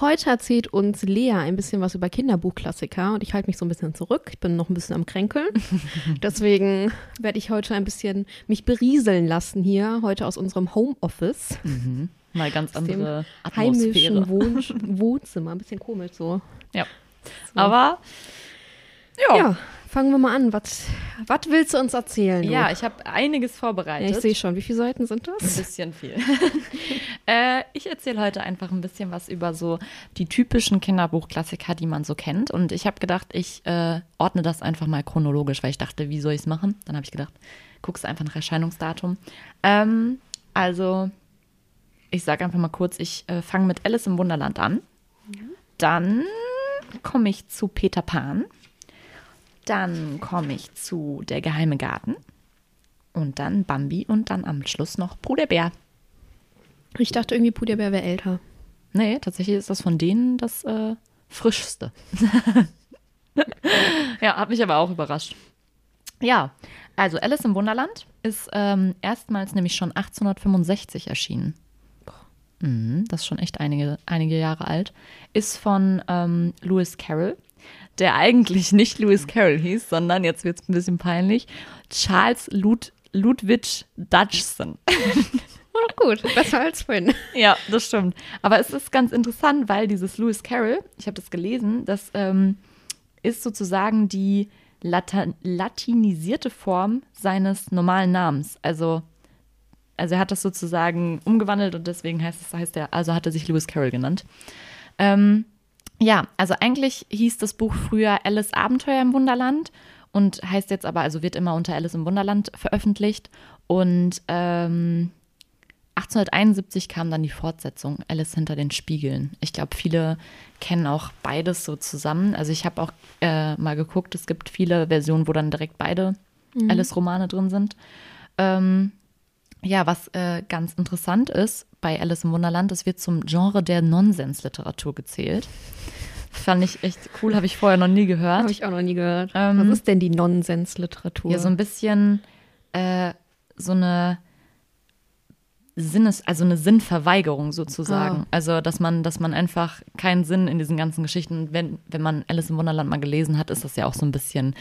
Heute erzählt uns Lea ein bisschen was über Kinderbuchklassiker und ich halte mich so ein bisschen zurück. Ich bin noch ein bisschen am Kränkeln. Deswegen werde ich heute ein bisschen mich berieseln lassen hier, heute aus unserem Homeoffice. Mhm. Mal ganz andere heimischen Wohn Wohnzimmer. Ein bisschen komisch so. Ja. So. Aber ja. ja. Fangen wir mal an. Was willst du uns erzählen? Du? Ja, ich habe einiges vorbereitet. Ja, ich sehe schon. Wie viele Seiten sind das? Ein bisschen viel. äh, ich erzähle heute einfach ein bisschen was über so die typischen Kinderbuchklassiker, die man so kennt. Und ich habe gedacht, ich äh, ordne das einfach mal chronologisch, weil ich dachte, wie soll ich es machen? Dann habe ich gedacht, guckst einfach nach Erscheinungsdatum. Ähm, also, ich sage einfach mal kurz, ich äh, fange mit Alice im Wunderland an. Mhm. Dann komme ich zu Peter Pan. Dann komme ich zu Der geheime Garten. Und dann Bambi und dann am Schluss noch Puderbär. Ich dachte irgendwie, Puderbär wäre älter. Nee, tatsächlich ist das von denen das äh, frischste. ja, hat mich aber auch überrascht. Ja, also Alice im Wunderland ist ähm, erstmals nämlich schon 1865 erschienen. Mhm, das ist schon echt einige, einige Jahre alt. Ist von ähm, Lewis Carroll der eigentlich nicht Lewis Carroll hieß, sondern, jetzt wird es ein bisschen peinlich, Charles Lud Ludwig Dodgson. Oh, gut, besser als vorhin. Ja, das stimmt. Aber es ist ganz interessant, weil dieses Lewis Carroll, ich habe das gelesen, das ähm, ist sozusagen die Lata latinisierte Form seines normalen Namens. Also, also er hat das sozusagen umgewandelt und deswegen heißt es, heißt er, also hat er sich Lewis Carroll genannt. Ähm, ja, also eigentlich hieß das Buch früher Alice Abenteuer im Wunderland und heißt jetzt aber, also wird immer unter Alice im Wunderland veröffentlicht. Und ähm, 1871 kam dann die Fortsetzung, Alice hinter den Spiegeln. Ich glaube, viele kennen auch beides so zusammen. Also ich habe auch äh, mal geguckt, es gibt viele Versionen, wo dann direkt beide mhm. Alice-Romane drin sind. Ähm, ja, was äh, ganz interessant ist bei Alice im Wunderland, es wird zum Genre der Nonsensliteratur gezählt. Fand ich echt cool, habe ich vorher noch nie gehört. Habe ich auch noch nie gehört. Ähm, Was ist denn die Nonsensliteratur? Ja, so ein bisschen äh, so eine Sinnes, also eine Sinnverweigerung sozusagen. Ah. Also, dass man, dass man einfach keinen Sinn in diesen ganzen Geschichten, wenn, wenn man Alice im Wunderland mal gelesen hat, ist das ja auch so ein bisschen,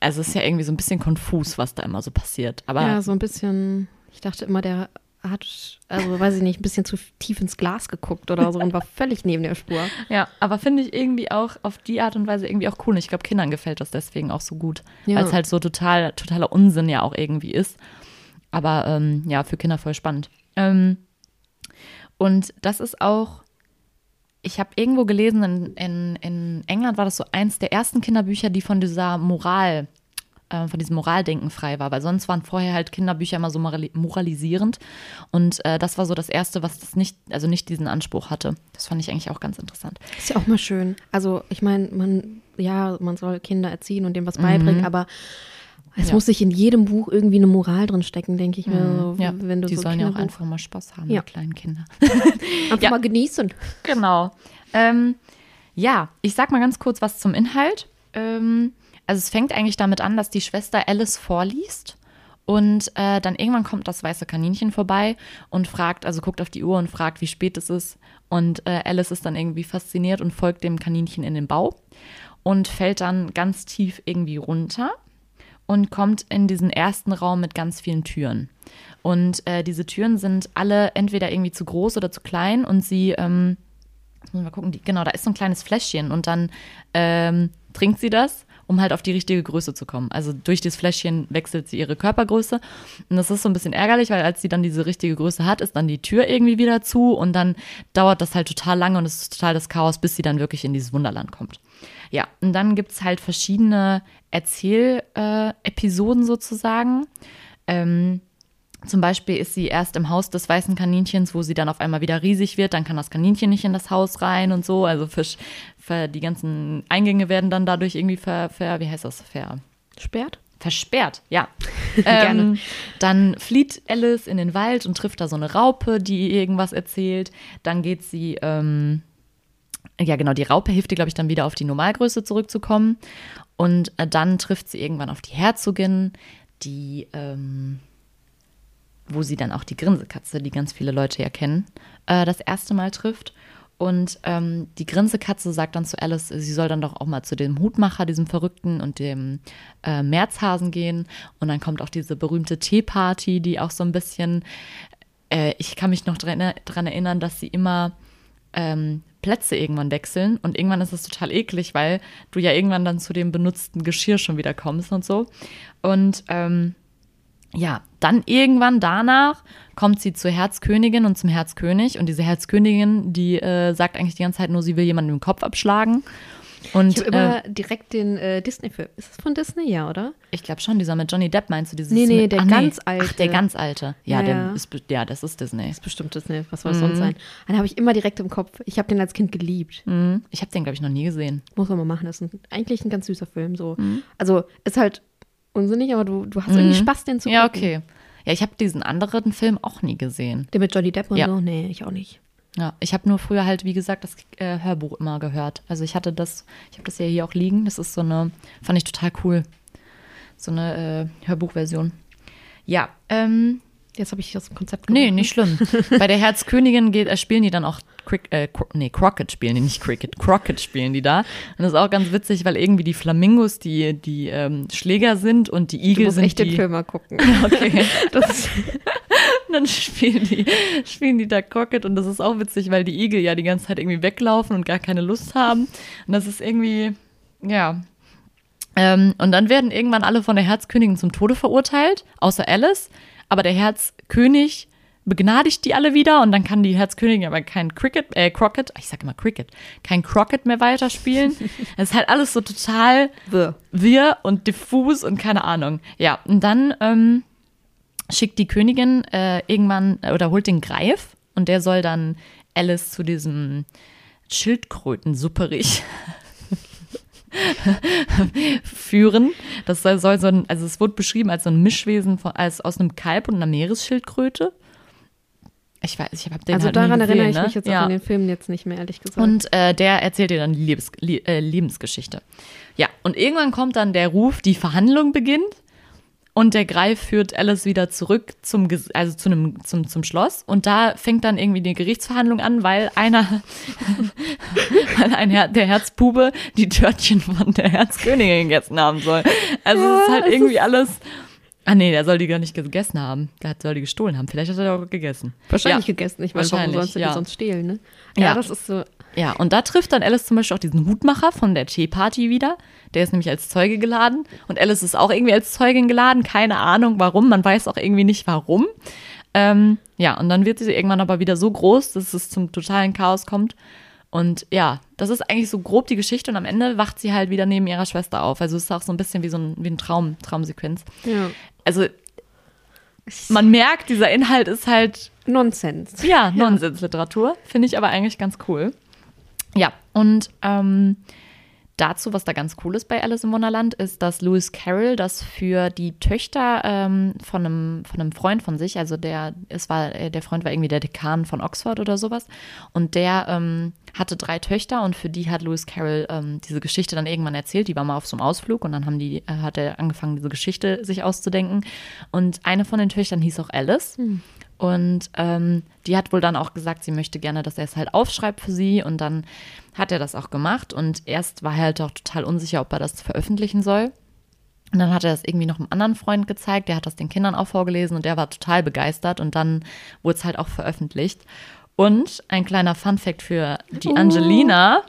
also es ist ja irgendwie so ein bisschen konfus, was da immer so passiert. Aber ja, so ein bisschen, ich dachte immer, der hat, also weiß ich nicht, ein bisschen zu tief ins Glas geguckt oder so und war völlig neben der Spur. Ja, aber finde ich irgendwie auch auf die Art und Weise irgendwie auch cool. Und ich glaube, Kindern gefällt das deswegen auch so gut, ja. weil es halt so total, totaler Unsinn ja auch irgendwie ist. Aber ähm, ja, für Kinder voll spannend. Ähm, und das ist auch, ich habe irgendwo gelesen, in, in, in England war das so eins der ersten Kinderbücher, die von dieser Moral äh, von diesem Moraldenken frei war, weil sonst waren vorher halt Kinderbücher immer so moralisierend und äh, das war so das erste, was das nicht, also nicht diesen Anspruch hatte. Das fand ich eigentlich auch ganz interessant. Ist ja auch mal schön. Also ich meine, man, ja, man soll Kinder erziehen und dem was beibringen, mhm. aber es ja. muss sich in jedem Buch irgendwie eine Moral drin stecken, denke ich mir. Mhm. Ja, wenn du die so sollen ja auch einfach mal Spaß haben, ja. die kleinen Kinder. einfach ja. mal genießen. Genau. Ähm, ja, ich sag mal ganz kurz was zum Inhalt. Ähm, also es fängt eigentlich damit an, dass die Schwester Alice vorliest und äh, dann irgendwann kommt das weiße Kaninchen vorbei und fragt, also guckt auf die Uhr und fragt, wie spät es ist. Und äh, Alice ist dann irgendwie fasziniert und folgt dem Kaninchen in den Bau und fällt dann ganz tief irgendwie runter und kommt in diesen ersten Raum mit ganz vielen Türen. Und äh, diese Türen sind alle entweder irgendwie zu groß oder zu klein und sie, ähm, mal gucken, die, genau, da ist so ein kleines Fläschchen und dann ähm, trinkt sie das um halt auf die richtige Größe zu kommen. Also durch das Fläschchen wechselt sie ihre Körpergröße. Und das ist so ein bisschen ärgerlich, weil als sie dann diese richtige Größe hat, ist dann die Tür irgendwie wieder zu und dann dauert das halt total lange und es ist total das Chaos, bis sie dann wirklich in dieses Wunderland kommt. Ja, und dann gibt es halt verschiedene Erzählepisoden äh, sozusagen. Ähm, zum Beispiel ist sie erst im Haus des weißen Kaninchens, wo sie dann auf einmal wieder riesig wird. Dann kann das Kaninchen nicht in das Haus rein und so. Also für, für die ganzen Eingänge werden dann dadurch irgendwie ver, ver wie heißt das, ver, Sperrt? versperrt, ja. Gerne. ähm, dann flieht Alice in den Wald und trifft da so eine Raupe, die ihr irgendwas erzählt. Dann geht sie, ähm, ja genau, die Raupe hilft ihr, glaube ich, dann wieder auf die Normalgröße zurückzukommen. Und äh, dann trifft sie irgendwann auf die Herzogin, die, ähm, wo sie dann auch die Grinsekatze, die ganz viele Leute ja kennen, äh, das erste Mal trifft. Und ähm, die Grinsekatze sagt dann zu Alice, sie soll dann doch auch mal zu dem Hutmacher, diesem Verrückten und dem äh, Märzhasen gehen. Und dann kommt auch diese berühmte Teeparty, die auch so ein bisschen, äh, ich kann mich noch dran erinnern, dass sie immer ähm, Plätze irgendwann wechseln. Und irgendwann ist es total eklig, weil du ja irgendwann dann zu dem benutzten Geschirr schon wieder kommst und so. Und ähm, ja, dann irgendwann danach kommt sie zur Herzkönigin und zum Herzkönig. Und diese Herzkönigin, die äh, sagt eigentlich die ganze Zeit nur, sie will jemanden den Kopf abschlagen. Und Ich habe immer äh, direkt den äh, Disney-Film. Ist das von Disney? Ja, oder? ich glaube schon, dieser mit Johnny Depp meinst du dieses? Nee, nee, mit, der ach, ganz Ach, der alte. ganz alte. Ja, Ja, der ja. Ist, ja, das ist Disney. Das ist bestimmt Disney. Was soll es sonst sein? Den habe ich immer direkt im Kopf. Ich habe den als Kind geliebt. Mhm. Ich habe den, glaube ich, noch nie gesehen. Muss man mal machen. Das ist ein, eigentlich ein ganz süßer Film. So. Also ist halt unsinnig, aber du, du hast irgendwie Spaß, den zu gucken. Ja, okay. Ja, ich habe diesen anderen Film auch nie gesehen. Den mit Johnny Depp und Ja. so? Nee, ich auch nicht. Ja, ich habe nur früher halt, wie gesagt, das äh, Hörbuch immer gehört. Also ich hatte das, ich habe das ja hier auch liegen. Das ist so eine, fand ich total cool. So eine äh, Hörbuchversion. Ja, ähm, Jetzt habe ich das Konzept nee, gefunden. nicht schlimm. Bei der Herzkönigin geht, äh, spielen die dann auch Crick, äh, nee, Crockett spielen die, nicht Cricket, Crockett spielen die da. Und das ist auch ganz witzig, weil irgendwie die Flamingos die, die ähm, Schläger sind und die Du Igel musst sind echt die. den Film mal gucken. Okay. Das dann spielen die, spielen die da Crockett und das ist auch witzig, weil die Igel ja die ganze Zeit irgendwie weglaufen und gar keine Lust haben. Und das ist irgendwie, ja. Ähm, und dann werden irgendwann alle von der Herzkönigin zum Tode verurteilt, außer Alice. Aber der Herzkönig begnadigt die alle wieder und dann kann die Herzkönigin aber kein Cricket, äh, Crockett, ich sag immer Cricket, kein Crockett mehr weiterspielen. Es ist halt alles so total Wirr. wirr und diffus und keine Ahnung. Ja, und dann ähm, schickt die Königin äh, irgendwann äh, oder holt den Greif und der soll dann Alice zu diesem Schildkröten-Supperich führen. Das soll, soll so ein, also es wurde beschrieben als so ein Mischwesen von, als aus einem Kalb und einer Meeresschildkröte. Ich weiß, ich habe den Also halt daran gesehen, erinnere ich ne? mich jetzt ja. auch in den Filmen jetzt nicht mehr, ehrlich gesagt. Und äh, der erzählt dir dann die Lebens äh, Lebensgeschichte. Ja, und irgendwann kommt dann der Ruf, die Verhandlung beginnt. Und der Greif führt Alice wieder zurück zum, also zu einem, zum, zum Schloss. Und da fängt dann irgendwie die Gerichtsverhandlung an, weil einer, weil ein Her der Herzbube die Törtchen von der Herzkönigin gegessen haben soll. Also es ist halt irgendwie alles. Ah nee, der soll die gar nicht gegessen haben. Der soll die gestohlen haben. Vielleicht hat er auch gegessen. Wahrscheinlich ja. gegessen. Ich meine, warum du ja. die sonst stehlen, ne? Ja. Ja, das ist so. Ja, und da trifft dann Alice zum Beispiel auch diesen Hutmacher von der Teeparty wieder. Der ist nämlich als Zeuge geladen. Und Alice ist auch irgendwie als Zeugin geladen. Keine Ahnung warum. Man weiß auch irgendwie nicht warum. Ähm, ja, und dann wird sie irgendwann aber wieder so groß, dass es zum totalen Chaos kommt. Und ja, das ist eigentlich so grob die Geschichte. Und am Ende wacht sie halt wieder neben ihrer Schwester auf. Also es ist auch so ein bisschen wie so ein, wie ein Traum, Traumsequenz. Ja. Also man merkt, dieser Inhalt ist halt Nonsens. ja, Nonsensliteratur. Finde ich aber eigentlich ganz cool. Ja, und ähm, dazu, was da ganz cool ist bei Alice im Wunderland, ist, dass Lewis Carroll das für die Töchter ähm, von, einem, von einem Freund von sich, also der, es war, äh, der Freund war irgendwie der Dekan von Oxford oder sowas, und der ähm, hatte drei Töchter und für die hat Lewis Carroll ähm, diese Geschichte dann irgendwann erzählt. Die war mal auf so einem Ausflug und dann haben die, äh, hat er angefangen, diese Geschichte sich auszudenken. Und eine von den Töchtern hieß auch Alice. Und ähm, die hat wohl dann auch gesagt, sie möchte gerne, dass er es halt aufschreibt für sie. Und dann hat er das auch gemacht. Und erst war er halt auch total unsicher, ob er das veröffentlichen soll. Und dann hat er das irgendwie noch einem anderen Freund gezeigt, der hat das den Kindern auch vorgelesen und der war total begeistert. Und dann wurde es halt auch veröffentlicht. Und ein kleiner Fun-Fact für die Angelina.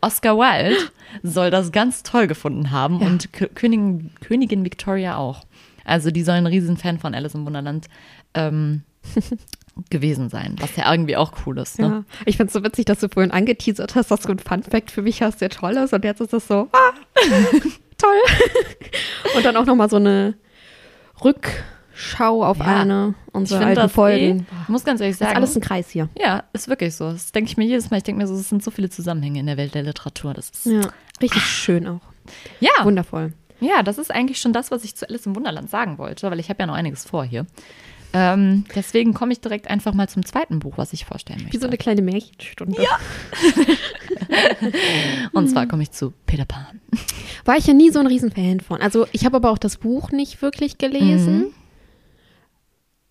Oscar Wilde soll das ganz toll gefunden haben und Kö- Königin, Königin Victoria auch. Also die soll ein Riesenfan von Alice im Wunderland ähm, gewesen sein, was ja irgendwie auch cool ist. Ne? Ja. Ich finde es so witzig, dass du vorhin angeteasert hast, dass du ein Fun-Fact für mich hast, der toll ist. Und jetzt ist das so, ah, toll. Und dann auch nochmal so eine Schau auf Ja. eine unserer alten Folgen. eh, ich muss ganz ehrlich Das ist sagen, alles ein Kreis hier. ja, ist wirklich so. Das denke ich mir jedes Mal. Ich denke mir so, es sind so viele Zusammenhänge in der Welt der Literatur. Das ist, Ja, richtig schön auch. ja, Wundervoll. Ja, das ist eigentlich schon das, was ich zu Alice im Wunderland sagen wollte, weil ich habe ja noch einiges vor hier. Ähm, deswegen komme ich direkt einfach mal zum zweiten Buch, was ich vorstellen möchte. Wie so eine kleine Märchenstunde. Ja. Und zwar komme ich zu Peter Pan. War ich ja nie so ein Riesenfan von. Also ich habe aber auch das Buch nicht wirklich gelesen. Mhm.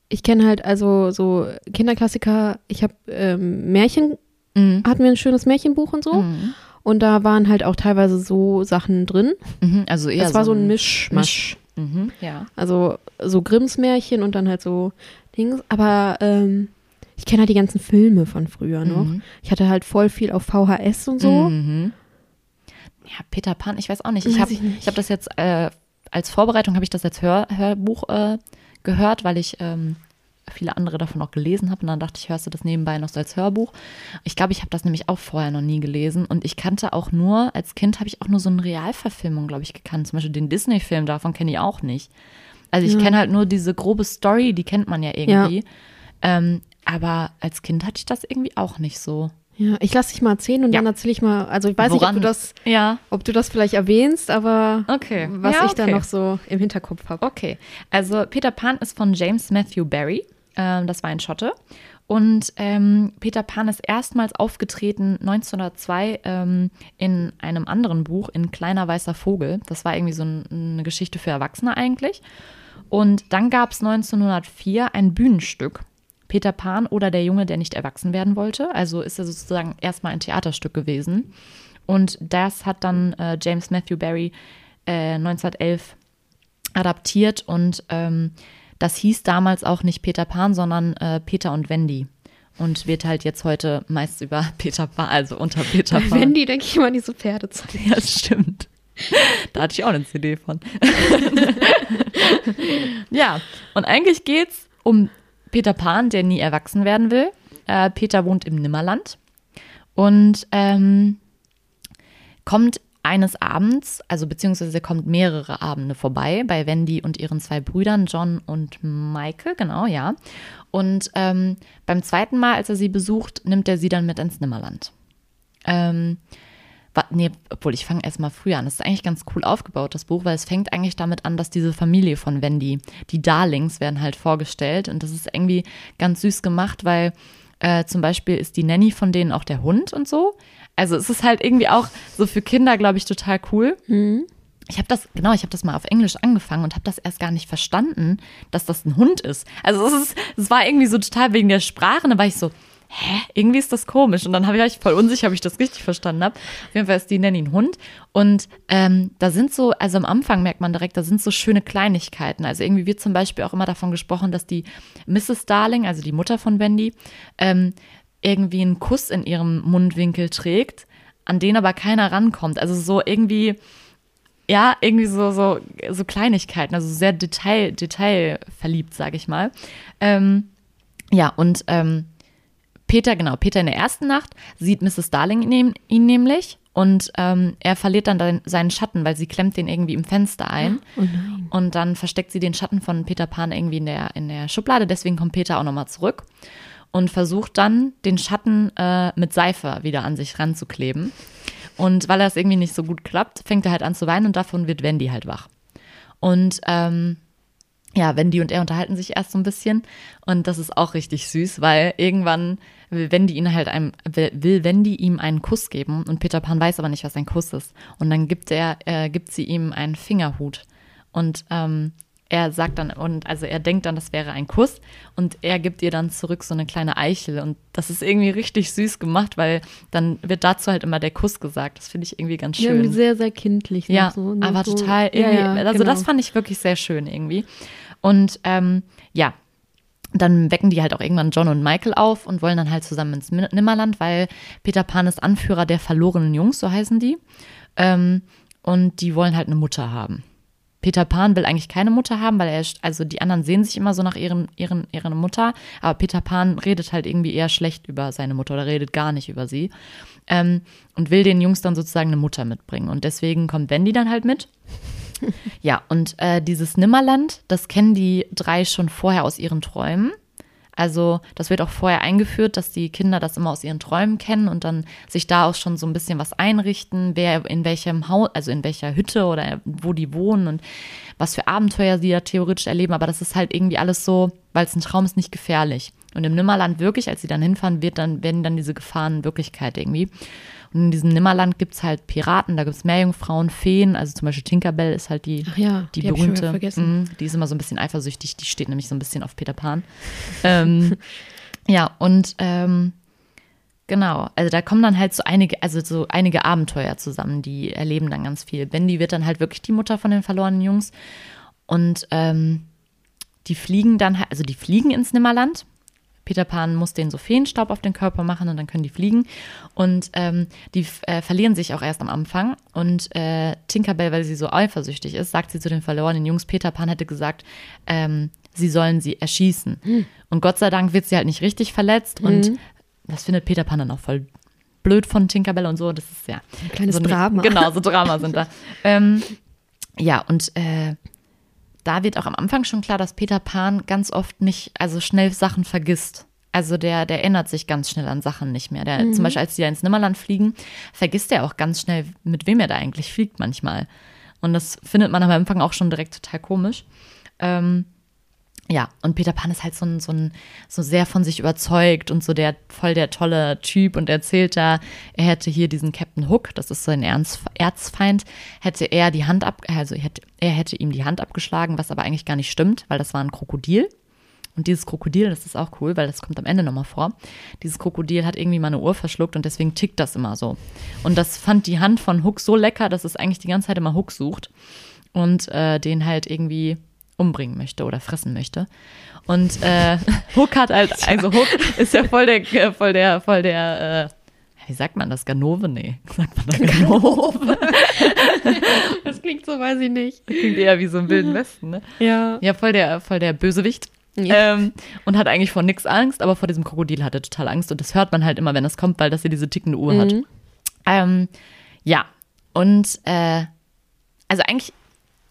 Ich kenne halt also so Kinderklassiker. Ich habe ähm, Märchen, Mhm. hatten wir ein schönes Märchenbuch und so. Mhm. Und da waren halt auch teilweise so Sachen drin. Mhm. Also eher Das war so ein Mischmasch. Mhm. Ja. Also so Grimms Märchen und dann halt so Dings. Aber ähm, ich kenne halt die ganzen Filme von früher noch. Mhm. Ich hatte halt voll viel auf VHS und so. Mhm. Ja, Peter Pan, ich weiß auch nicht. Ich habe hab das jetzt äh, als Vorbereitung, habe ich das als Hör, Hörbuch äh, gehört, weil ich ähm, viele andere davon auch gelesen habe. Und dann dachte ich, hörst du das nebenbei noch so als Hörbuch? Ich glaube, ich habe das nämlich auch vorher noch nie gelesen. Und ich kannte auch nur, als Kind habe ich auch nur so eine Realverfilmung, glaube ich, gekannt. Zum Beispiel den Disney-Film davon kenne ich auch nicht. Also ich Ja. kenne halt nur diese grobe Story, die kennt man ja irgendwie. Ähm, aber als Kind hatte ich das irgendwie auch nicht so. Ja, ich lasse dich mal erzählen und Ja. dann erzähle ich mal. Also ich weiß nicht, ob Woran- du das, Ja. ob du das vielleicht erwähnst, aber Okay. was Ja, ich da noch so im Hinterkopf habe. Okay, also Peter Pan ist von James Matthew Barry. Ähm, das war ein Schotte. Und ähm, Peter Pan ist erstmals aufgetreten 1902 ähm, in einem anderen Buch, in Kleiner Weißer Vogel. Das war irgendwie so ein, eine Geschichte für Erwachsene eigentlich. Und dann gab es 1904 ein Bühnenstück, Peter Pan oder der Junge, der nicht erwachsen werden wollte. Also ist er sozusagen erstmal ein Theaterstück gewesen. Und das hat dann äh, James Matthew Barry äh, 1911 adaptiert und ähm, das hieß damals auch nicht Peter Pan, sondern äh, Peter und Wendy. Und wird halt jetzt heute meist über Peter Pan, also unter Peter Pan. Wendy denke ich immer an diese Pferdezeit. Ja, stimmt. Da hatte ich auch eine CD von. ja, und eigentlich geht's um Peter Pan, der nie erwachsen werden will. Äh, Peter wohnt im Nimmerland und ähm, kommt eines Abends, also beziehungsweise kommt mehrere Abende vorbei bei Wendy und ihren zwei Brüdern, John und Michael, genau, ja. Und ähm, beim zweiten Mal, als er sie besucht, nimmt er sie dann mit ins Nimmerland. Ähm, nee, obwohl ich fange erst mal früher an. Das ist eigentlich ganz cool aufgebaut, das Buch, weil es fängt eigentlich damit an, dass diese Familie von Wendy, die Darlings, werden halt vorgestellt. Und das ist irgendwie ganz süß gemacht, weil äh, zum Beispiel ist die Nanny von denen auch der Hund und so. Also es ist halt irgendwie auch so für Kinder, glaube ich, total cool. Ich habe das, genau, ich habe das mal auf Englisch angefangen und habe das erst gar nicht verstanden, dass das ein Hund ist. Also es ist, es war irgendwie so total wegen der Sprache, da war ich so, hä, irgendwie ist das komisch. Und dann habe ich voll unsicher, ob ich das richtig verstanden habe. Auf jeden Fall ist die Nanny ein Hund. Und ähm, da sind so, also am Anfang merkt man direkt, da sind so schöne Kleinigkeiten. Also irgendwie wird zum Beispiel auch immer davon gesprochen, dass die Mrs. Darling, also die Mutter von Wendy, ähm, irgendwie einen Kuss in ihrem Mundwinkel trägt, an den aber keiner rankommt. Also so irgendwie, ja, irgendwie so, so, so Kleinigkeiten, also sehr Detail, detailverliebt, sage ich mal. Ähm, ja, und ähm, Peter, genau, Peter in der ersten Nacht sieht Mrs. Darling ihn, ihn nämlich und ähm, er verliert dann seinen Schatten, weil sie klemmt den irgendwie im Fenster ein. Oh. Und dann versteckt sie den Schatten von Peter Pan irgendwie in der, in der Schublade. Deswegen kommt Peter auch nochmal zurück und versucht dann, den Schatten äh, mit Seife wieder an sich ranzukleben. Und weil das irgendwie nicht so gut klappt, fängt er halt an zu weinen und davon wird Wendy halt wach. Und ähm, ja, Wendy und er unterhalten sich erst so ein bisschen und das ist auch richtig süß, weil irgendwann will Wendy ihn halt einem, will, Wendy ihm einen Kuss geben und Peter Pan weiß aber nicht, was ein Kuss ist. Und dann gibt er, äh, gibt sie ihm einen Fingerhut und ähm, er sagt dann, und also er denkt dann, das wäre ein Kuss und er gibt ihr dann zurück so eine kleine Eichel und das ist irgendwie richtig süß gemacht, weil dann wird dazu halt immer der Kuss gesagt. Das finde ich irgendwie ganz Ja, schön. irgendwie sehr, sehr kindlich. Ja, so, ne, aber so, total Ja, irgendwie, ja, also genau. das fand ich wirklich sehr schön irgendwie. Und ähm, ja, dann wecken die halt auch irgendwann John und Michael auf und wollen dann halt zusammen ins Nimmerland, weil Peter Pan ist Anführer der verlorenen Jungs, so heißen die. Ähm, und die wollen halt eine Mutter haben. Peter Pan will eigentlich keine Mutter haben, weil er, also die anderen sehen sich immer so nach ihren, ihren, ihren Mutter, aber Peter Pan redet halt irgendwie eher schlecht über seine Mutter oder redet gar nicht über sie ähm, und will den Jungs dann sozusagen eine Mutter mitbringen. Und deswegen kommt Wendy dann halt mit Ja, und äh, dieses Nimmerland, das kennen die drei schon vorher aus ihren Träumen. Also das wird auch vorher eingeführt, dass die Kinder das immer aus ihren Träumen kennen und dann sich da auch schon so ein bisschen was einrichten, wer in welchem Haus, also in welcher Hütte oder wo die wohnen und was für Abenteuer sie da theoretisch erleben. Aber das ist halt irgendwie alles so, weil es ein Traum ist, nicht gefährlich. Und im Nimmerland wirklich, als sie dann hinfahren, wird dann, werden dann diese Gefahren Wirklichkeit irgendwie. Und in diesem Nimmerland gibt es halt Piraten, da gibt es Meerjungfrauen, Feen, also zum Beispiel Tinkerbell ist halt die, Ach ja, die, die berühmte. vergessen. Mhm, die ist immer so ein bisschen eifersüchtig, die steht nämlich so ein bisschen auf Peter Pan. ähm, ja, und ähm, genau, also da kommen dann halt so einige, also so einige Abenteuer zusammen, die erleben dann ganz viel. Bendy wird dann halt wirklich die Mutter von den verlorenen Jungs und ähm, die fliegen dann, halt- also die fliegen ins Nimmerland. Peter Pan muss denen so Feenstaub auf den Körper machen und dann können die fliegen. Und ähm, die äh, verlieren sich auch erst am Anfang. Und äh, Tinkerbell, weil sie so eifersüchtig ist, sagt sie zu den verlorenen Jungs, Peter Pan hätte gesagt, ähm, sie sollen sie erschießen. Und Gott sei Dank wird sie halt nicht richtig verletzt. Und das findet Peter Pan dann auch voll blöd von Tinkerbell und so. Das ist ja. Ein kleines so ein- Drama. Genau, so Drama sind da. ähm, ja, und äh, da wird auch am Anfang schon klar, dass Peter Pan ganz oft nicht, also schnell Sachen vergisst. Also der, der erinnert sich ganz schnell an Sachen nicht mehr. Der, Zum Beispiel, als die ja ins Nimmerland fliegen, vergisst er auch ganz schnell, mit wem er da eigentlich fliegt manchmal. Und das findet man am Anfang auch schon direkt total komisch. Ähm, ja, und Peter Pan ist halt so ein, so ein, so sehr von sich überzeugt und so der voll der tolle Typ und erzählt da, er hätte hier diesen Captain Hook, das ist sein Ernst, Erzfeind, hätte er die Hand ab, also er hätte, er hätte ihm die Hand abgeschlagen, was aber eigentlich gar nicht stimmt, weil das war ein Krokodil. Und dieses Krokodil, das ist auch cool, weil das kommt am Ende nochmal vor. Dieses Krokodil hat irgendwie mal eine Uhr verschluckt und deswegen tickt das immer so. Und das fand die Hand von Hook so lecker, dass es eigentlich die ganze Zeit immer Hook sucht und äh, den halt irgendwie umbringen möchte oder fressen möchte. Und äh, Hook hat halt, also Hook ist ja voll der, äh, voll der, voll der, äh, wie sagt man das? Ganove? Nee, sagt man das Ganove? Das klingt so, weiß ich nicht. Klingt eher wie so im Wilden Westen, ne? Ja. Ja, voll der, voll der Bösewicht. Ja. Ähm, und hat eigentlich vor nichts Angst, aber vor diesem Krokodil hat er total Angst. Und das hört man halt immer, wenn es kommt, weil das hier diese tickende Uhr hat. Mhm. Ähm, ja, und äh, also eigentlich,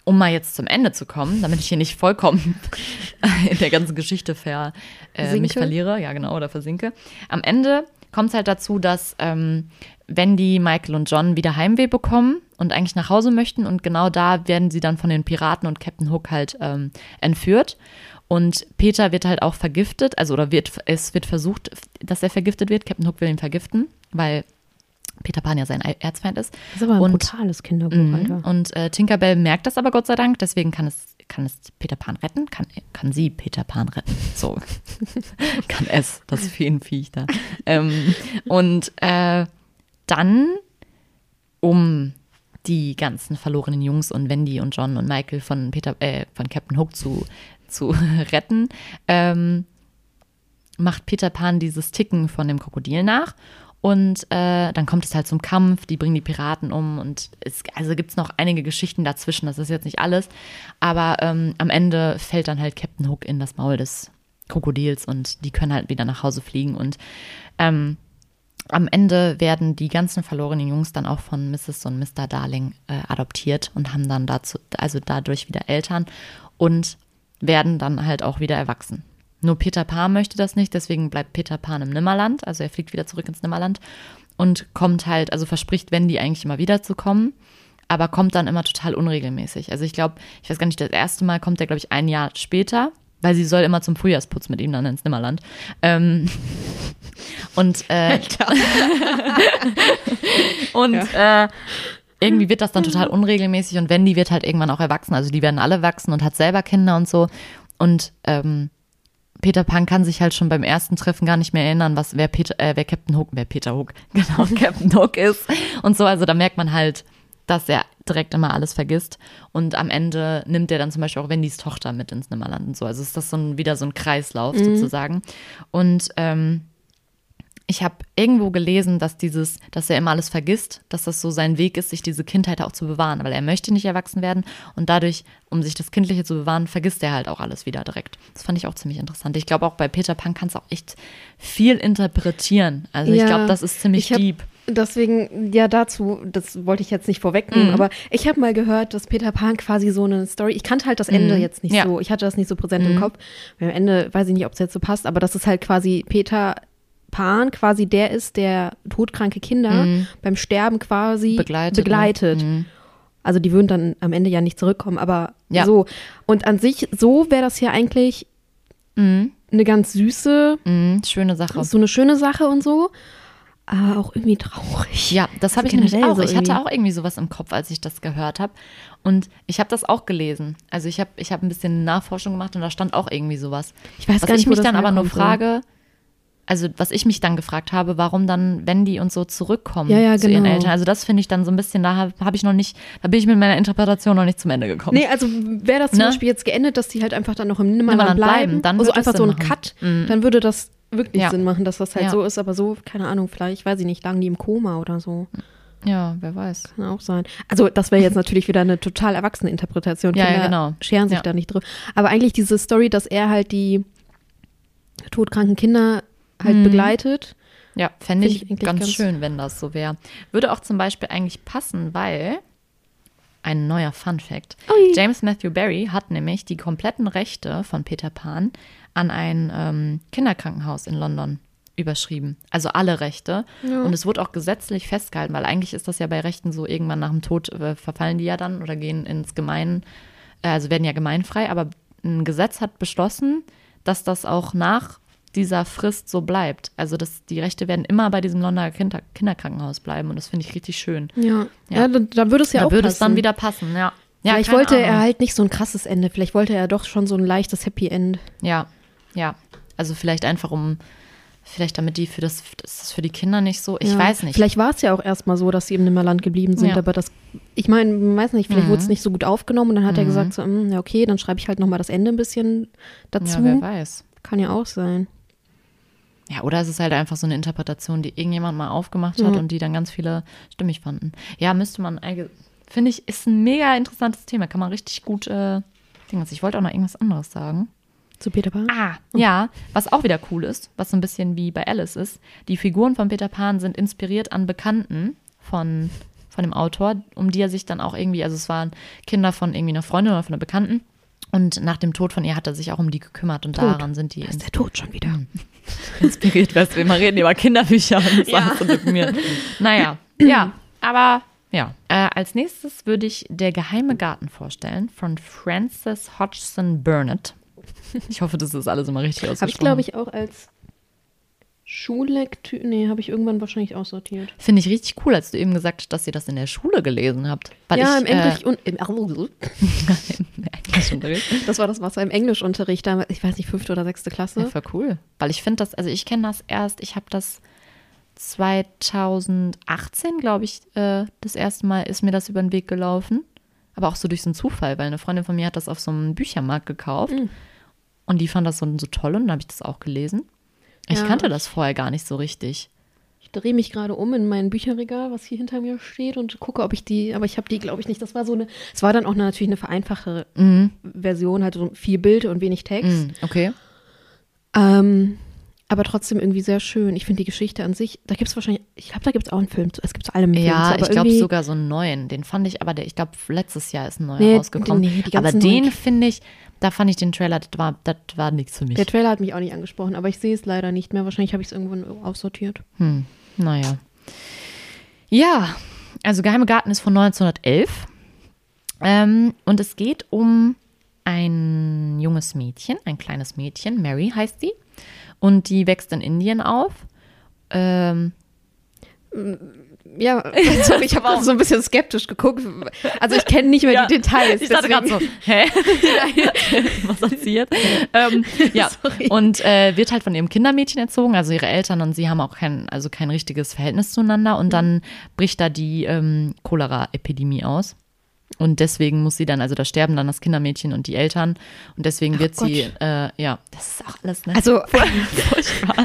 um mal jetzt zum Ende zu kommen, damit ich hier nicht vollkommen in der ganzen Geschichte ver, äh, mich verliere, ja genau, oder versinke. Am Ende kommt es halt dazu, dass ähm, Wendy, Michael und John wieder Heimweh bekommen und eigentlich nach Hause möchten und genau da werden sie dann von den Piraten und Captain Hook halt ähm, entführt. Und Peter wird halt auch vergiftet, also oder wird, es wird versucht, dass er vergiftet wird. Captain Hook will ihn vergiften, weil Peter Pan ja sein Erzfeind ist. Das ist aber ein Und- brutales Kinderbuch, Mhm. Alter. Und äh, Tinkerbell merkt das aber Gott sei Dank, deswegen kann es, kann es Peter Pan retten, kann, kann sie Peter Pan retten. So. kann es, das Feenviech da. ähm, und äh, dann, um die ganzen verlorenen Jungs und Wendy und John und Michael von Peter, äh, von Captain Hook zu, zu retten, ähm, macht Peter Pan dieses Ticken von dem Krokodil nach. Und äh, dann kommt es halt zum Kampf, die bringen die Piraten um und es also gibt es noch einige Geschichten dazwischen, das ist jetzt nicht alles. Aber ähm, am Ende fällt dann halt Captain Hook in das Maul des Krokodils und die können halt wieder nach Hause fliegen. Und ähm, am Ende werden die ganzen verlorenen Jungs dann auch von Mrs. und Mr. Darling äh, adoptiert und haben dann dazu, also dadurch wieder Eltern und werden dann halt auch wieder erwachsen. Nur Peter Pan möchte das nicht, deswegen bleibt Peter Pan im Nimmerland, also er fliegt wieder zurück ins Nimmerland und kommt halt, also verspricht Wendy eigentlich immer wieder zu kommen, aber kommt dann immer total unregelmäßig. Also ich glaube, ich weiß gar nicht, das erste Mal kommt er, glaube ich, ein Jahr später, weil sie soll immer zum Frühjahrsputz mit ihm dann ins Nimmerland. Ähm, und äh, und äh, irgendwie wird das dann total unregelmäßig und Wendy wird halt irgendwann auch erwachsen. Also die werden alle wachsen und hat selber Kinder und so. Und ähm, Peter Pan kann sich halt schon beim ersten Treffen gar nicht mehr erinnern, was wer Peter, äh, wer Captain Hook, wer Peter Hook, genau, Captain Hook ist und so. Also da merkt man halt, dass er direkt immer alles vergisst. Und am Ende nimmt er dann zum Beispiel auch Wendys Tochter mit ins Nimmerland und so. Also ist das so ein, wieder so ein Kreislauf sozusagen. Und ähm, ich habe irgendwo gelesen, dass dieses, dass er immer alles vergisst, dass das so sein Weg ist, sich diese Kindheit auch zu bewahren, weil er möchte nicht erwachsen werden und dadurch, um sich das Kindliche zu bewahren, vergisst er halt auch alles wieder direkt. Das fand ich auch ziemlich interessant. Ich glaube auch bei Peter Pan kannst du auch echt viel interpretieren. Also ich Ja, glaube, das ist ziemlich ich hab- deep. Deswegen, ja, dazu, das wollte ich jetzt nicht vorwegnehmen, Mhm. aber ich habe mal gehört, dass Peter Pan quasi so eine Story, ich kannte halt das Ende Mhm. jetzt nicht Ja. so, ich hatte das nicht so präsent im Mhm. Kopf. Am Ende weiß ich nicht, ob es jetzt so passt, aber das ist halt quasi Peter Pan quasi der ist, der todkranke Kinder Mhm. beim Sterben quasi Begleitet. begleitet. Ne? Mhm. Also die würden dann am Ende ja nicht zurückkommen, aber Ja. so. Und an sich, so wäre das ja eigentlich Mhm. eine ganz süße, Mhm. Schöne Sache. so eine schöne Sache und so, aber auch irgendwie traurig. Ja, das habe ich Also nämlich generell auch. so ich hatte auch irgendwie sowas im Kopf, als ich das gehört habe. Und ich habe das auch gelesen. Also ich habe ich hab ein bisschen Nachforschung gemacht und da stand auch irgendwie sowas. Ich weiß Was gar nicht, ich mich dann aber nur herkommt, so. Also was ich mich dann gefragt habe, warum dann Wendy und so zurückkommen Ja, ja, zu ihren genau. Eltern. Also das finde ich dann so ein bisschen, da habe hab ich noch nicht, da bin ich mit meiner Interpretation noch nicht zum Ende gekommen. Nee, also wäre das zum Ne? Beispiel jetzt geendet, dass die halt einfach dann noch im Nimmerland Nimmerland bleiben, dann also einfach so ein. Cut, Mhm. dann würde das wirklich Ja. Sinn machen, dass das halt Ja. so ist, aber so, keine Ahnung, vielleicht, weiß ich nicht, lagen die im Koma oder so. Ja, wer weiß. Kann auch sein. Also das wäre jetzt natürlich wieder eine total erwachsene Interpretation. Ja, ja, Kinder genau. scheren sich Ja. da nicht drüber. Aber eigentlich diese Story, dass er halt die todkranken Kinder halt Mhm. begleitet. Ja, fände ich, ich ganz, ganz- schön, wenn das so wäre. Würde auch zum Beispiel eigentlich passen, weil ein neuer Fun Fact. Ui. James Matthew Barry hat nämlich die kompletten Rechte von Peter Pan an ein ähm, Kinderkrankenhaus in London überschrieben. Also alle Rechte. Ja. Und es wurde auch gesetzlich festgehalten, weil eigentlich ist das ja bei Rechten so, irgendwann nach dem Tod äh, verfallen die ja dann oder gehen ins Gemein, äh, also werden ja gemeinfrei. Aber ein Gesetz hat beschlossen, dass das auch nach dieser Frist so bleibt. Also dass die Rechte werden immer bei diesem Londoner Kinder Kinderkrankenhaus bleiben und das finde ich richtig schön. Ja, ja. Ja. da, da würde es ja da auch würde passen. es dann wieder passen, ja. Ja, Vielleicht wollte er Ahnung. halt nicht so ein krasses Ende. Vielleicht wollte er doch schon so ein leichtes Happy End. Ja, ja. Also vielleicht einfach um, vielleicht damit die für das, das ist für die Kinder nicht so, ich ja. weiß nicht. Vielleicht war es ja auch erstmal so, dass sie im Nimmerland geblieben sind, Ja. aber das, ich meine, man weiß nicht, vielleicht Mhm. wurde es nicht so gut aufgenommen und dann hat er Mhm. gesagt, so, hm, ja, okay, dann schreibe ich halt nochmal das Ende ein bisschen dazu. ja, wer weiß. Kann ja auch sein. Ja, oder es ist halt einfach so eine Interpretation, die irgendjemand mal aufgemacht hat Mhm. und die dann ganz viele stimmig fanden. Ja, müsste man eigentlich, finde ich, ist ein mega interessantes Thema. Kann man richtig gut, äh, Dingens. Ich wollte auch noch irgendwas anderes sagen. Zu Peter Pan? Ah, ja, was auch wieder cool ist, was so ein bisschen wie bei Alice ist, die Figuren von Peter Pan sind inspiriert an Bekannten von, von dem Autor, um die er sich dann auch irgendwie, also es waren Kinder von irgendwie einer Freundin oder von einer Bekannten. Und nach dem Tod von ihr hat er sich auch um die gekümmert und Tot. daran sind die Da ist der Tod schon wieder. Inspiriert. Weißt du, wir reden über Kinderbücher und das Ja. so deprimiert. Naja, ja, aber ja. Äh, als nächstes würde ich Der geheime Garten vorstellen von Frances Hodgson Burnett. Ich hoffe, das ist alles immer richtig ausgesprochen. Habe ich, glaube ich, auch als Schullektüre, nee, habe ich irgendwann wahrscheinlich aussortiert. Finde ich richtig cool, als du eben gesagt hast, dass ihr das in der Schule gelesen habt. Weil ja, ich, im Englisch Äh, und im, im Englischunterricht. das war das Wasser im Englischunterricht, damals, ich weiß nicht, fünfte oder sechste Klasse. Ja, voll cool. Weil ich finde das, also ich kenne das erst, ich habe das 2018, glaube ich, äh, das erste Mal ist mir das über den Weg gelaufen. Aber auch so durch so einen Zufall, weil eine Freundin von mir hat das auf so einem Büchermarkt gekauft. Mhm. Und die fand das so, so toll und dann habe ich das auch gelesen. Ich Ja, kannte das vorher gar nicht so richtig. Ich drehe mich gerade um in mein Bücherregal, was hier hinter mir steht und gucke, ob ich die, aber ich habe die, glaube ich, nicht. Das war so eine, es war dann auch natürlich eine vereinfachte Mhm. Version, halt so viel Bild und wenig Text. Mhm. Okay. Ähm, aber trotzdem irgendwie sehr schön. Ich finde die Geschichte an sich, da gibt es wahrscheinlich, ich glaube, da gibt es auch einen Film. Es gibt zu allem einen Film Ja, zu, ich glaube sogar so einen neuen. Den fand ich, aber der, ich glaube, letztes Jahr ist ein neuer Nee, rausgekommen. nee, die aber den finde ich, da fand ich den Trailer, das war, das war nichts für mich. Der Trailer hat mich auch nicht angesprochen, aber ich sehe es leider nicht mehr. Wahrscheinlich habe ich es irgendwo aussortiert. Hm, naja. Ja, also Geheime Garten ist von 1911. Ähm, und es geht um ein junges Mädchen, ein kleines Mädchen, Mary heißt sie. Und die wächst in Indien auf. Ähm, Ja, sorry, ich habe auch so ein bisschen skeptisch geguckt. Also ich kenne nicht mehr Ja, die Details. ich dachte gerade so, hä? Was passiert? ähm, ja, Sorry. und äh, wird halt von ihrem Kindermädchen erzogen, also ihre Eltern und sie haben auch kein, also kein richtiges Verhältnis zueinander und dann bricht da die ähm, Cholera-Epidemie aus. Und deswegen muss sie dann, also da sterben dann das Kindermädchen und die Eltern. Und deswegen wird sie, äh, ja, das ist auch alles, ne? Also furchtbar.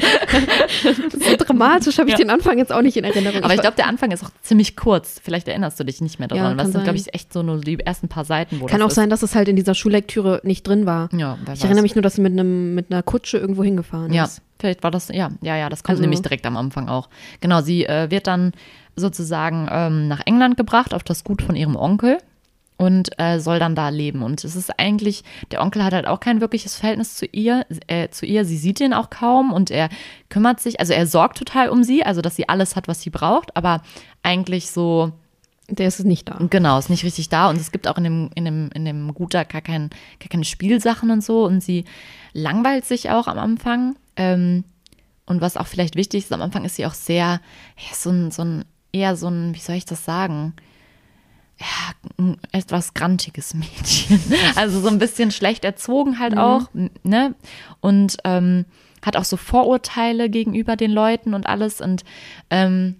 so dramatisch habe ich Ja. den Anfang jetzt auch nicht in Erinnerung. Aber ich glaube, der Anfang ist auch ziemlich kurz. Vielleicht erinnerst du dich nicht mehr Ja, daran. kann das sind, glaube ich, echt so nur die ersten paar Seiten, wo kann auch sein, dass es halt in dieser Schullektüre nicht drin war. ist. Ja, Ich weiß. erinnere mich nur, dass sie mit einem mit einer Kutsche irgendwo hingefahren Ja, ist. Vielleicht war das, ja, ja, ja, das kommt Also- nämlich direkt am Anfang auch. Genau, sie äh, wird dann sozusagen ähm, nach England gebracht, auf das Gut von ihrem Onkel und äh, soll dann da leben. Und es ist eigentlich, der Onkel hat halt auch kein wirkliches Verhältnis zu ihr, äh, zu ihr. Sie sieht ihn auch kaum und er kümmert sich, also er sorgt total um sie, also dass sie alles hat, was sie braucht, aber eigentlich so, Der ist nicht da. Genau, ist nicht richtig da und es gibt auch in dem, in dem, in dem Guter gar, kein, gar keine Spielsachen und so und sie langweilt sich auch am Anfang. Ähm, und was auch vielleicht wichtig ist, am Anfang ist sie auch sehr, ja, so ein, so ein, eher so ein, wie soll ich das sagen? Ja, ein etwas grantiges Mädchen. Also so ein bisschen schlecht erzogen halt auch, ne? Und ähm, hat auch so Vorurteile gegenüber den Leuten und alles und ähm,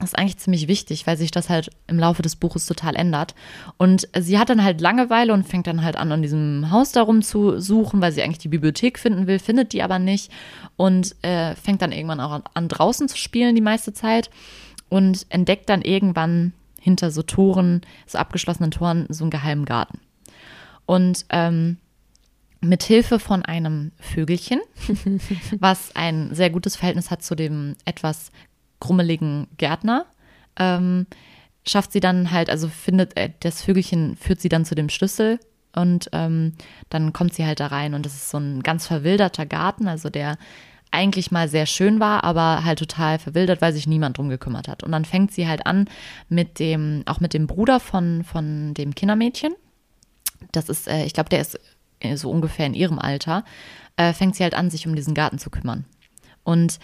das ist eigentlich ziemlich wichtig, weil sich das halt im Laufe des Buches total ändert. Und sie hat dann halt Langeweile und fängt dann halt an, an diesem Haus darum zu suchen, weil sie eigentlich die Bibliothek finden will, findet die aber nicht und äh, fängt dann irgendwann auch an, an, draußen zu spielen die meiste Zeit und entdeckt dann irgendwann hinter so Toren, so abgeschlossenen Toren, so einen geheimen Garten. Und ähm, mit Hilfe von einem Vögelchen, was ein sehr gutes Verhältnis hat zu dem etwas grummeligen Gärtner, ähm, schafft sie dann halt, also findet äh, das Vögelchen führt sie dann zu dem Schlüssel und ähm, dann kommt sie halt da rein und das ist so ein ganz verwilderter Garten, also der eigentlich mal sehr schön war, aber halt total verwildert, weil sich niemand drum gekümmert hat. Und dann fängt sie halt an mit dem, auch mit dem Bruder von, von dem Kindermädchen. Das ist, äh, ich glaube, der ist äh, so ungefähr in ihrem Alter, äh, fängt sie halt an, sich um diesen Garten zu kümmern. Und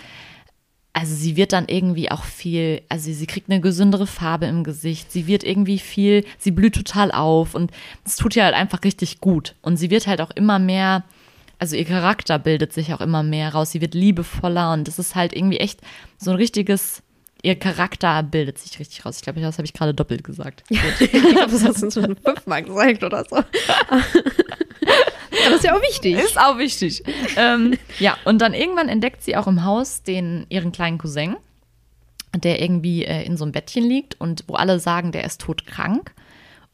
also sie wird dann irgendwie auch viel, also sie kriegt eine gesündere Farbe im Gesicht, sie wird irgendwie viel, sie blüht total auf und es tut ihr halt einfach richtig gut. Und sie wird halt auch immer mehr, also ihr Charakter bildet sich auch immer mehr raus, sie wird liebevoller und das ist halt irgendwie echt so ein richtiges, ihr Charakter bildet sich richtig raus. Ich glaube, das habe ich gerade doppelt gesagt. ich glaube, das hast du schon fünfmal gesagt oder so. Ja, das ist ja auch wichtig. Ist auch wichtig. ähm, ja, und dann irgendwann entdeckt sie auch im Haus den, ihren kleinen Cousin, der irgendwie äh, in so einem Bettchen liegt und wo alle sagen, der ist todkrank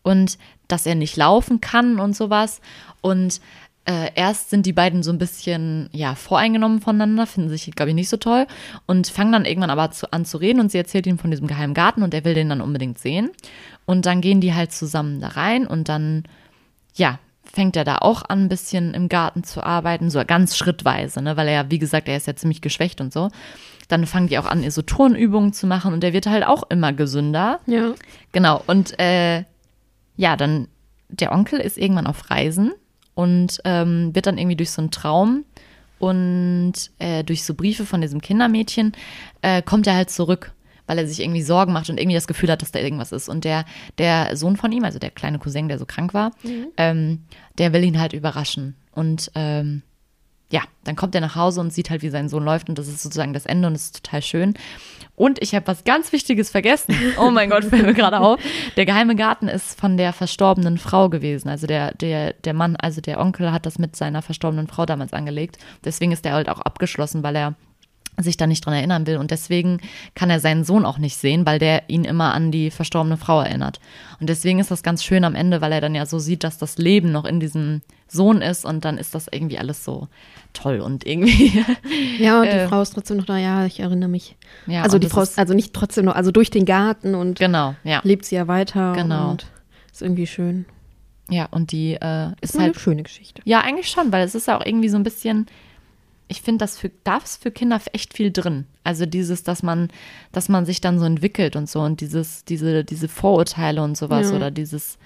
und dass er nicht laufen kann und sowas. Und äh, erst sind die beiden so ein bisschen, ja, voreingenommen voneinander, finden sich, glaube ich, nicht so toll und fangen dann irgendwann aber zu, an zu reden und sie erzählt ihm von diesem geheimen Garten und er will den dann unbedingt sehen. Und dann gehen die halt zusammen da rein und dann, ja, fängt er da auch an, ein bisschen im Garten zu arbeiten, so ganz schrittweise, ne? weil er ja, wie gesagt, er ist ja ziemlich geschwächt und so. Dann fangen die auch an, so Turnübungen zu machen und der wird halt auch immer gesünder. Ja. Genau, und äh, ja, dann der Onkel ist irgendwann auf Reisen und ähm, wird dann irgendwie durch so einen Traum und äh, durch so Briefe von diesem Kindermädchen äh, kommt er halt zurück, weil er sich irgendwie Sorgen macht und irgendwie das Gefühl hat, dass da irgendwas ist. Und der, der Sohn von ihm, also der kleine Cousin, der so krank war, ähm, der will ihn halt überraschen. Und ähm, ja, dann kommt er nach Hause und sieht halt, wie sein Sohn läuft und das ist sozusagen das Ende und es ist total schön. Und ich habe was ganz Wichtiges vergessen. Oh mein Gott, fällt mir gerade auf. Der geheime Garten ist von der verstorbenen Frau gewesen. Also der, der, der Mann, also der Onkel hat das mit seiner verstorbenen Frau damals angelegt. Deswegen ist der halt auch abgeschlossen, weil er sich da nicht dran erinnern will. Und deswegen kann er seinen Sohn auch nicht sehen, weil der ihn immer an die verstorbene Frau erinnert. Und deswegen ist das ganz schön am Ende, weil er dann ja so sieht, dass das Leben noch in diesem Sohn ist und dann ist das irgendwie alles so toll und irgendwie. Ja, und die Äh, Frau ist trotzdem noch da, ja, ich erinnere mich. Ja, also die Frau ist- also nicht trotzdem noch, also durch den Garten und Genau, ja. lebt sie ja weiter. Genau. Und ist irgendwie schön. Ja, und die äh, Ist ist halt eine schöne Geschichte. Ja, eigentlich schon, weil es ist auch irgendwie so ein bisschen, ich finde, das für, da ist für Kinder echt viel drin. Also dieses, dass man, dass man sich dann so entwickelt und so und dieses, diese, diese Vorurteile und sowas Ja. oder dieses,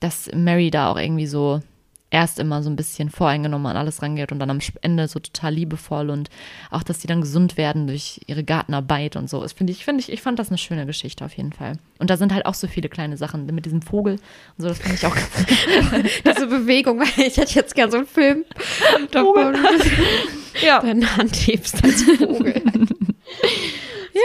dass Mary da auch irgendwie so erst immer so ein bisschen voreingenommen an alles rangeht und dann am Ende so total liebevoll und auch, dass die dann gesund werden durch ihre Gartenarbeit und so. Das finde ich, finde ich, ich fand das eine schöne Geschichte auf jeden Fall. Und da sind halt auch so viele kleine Sachen mit diesem Vogel und so, das finde ich auch Diese Bewegung, weil ich hätte jetzt gerne so einen Film davon. Ja. Deine Hand hebst als Vogel.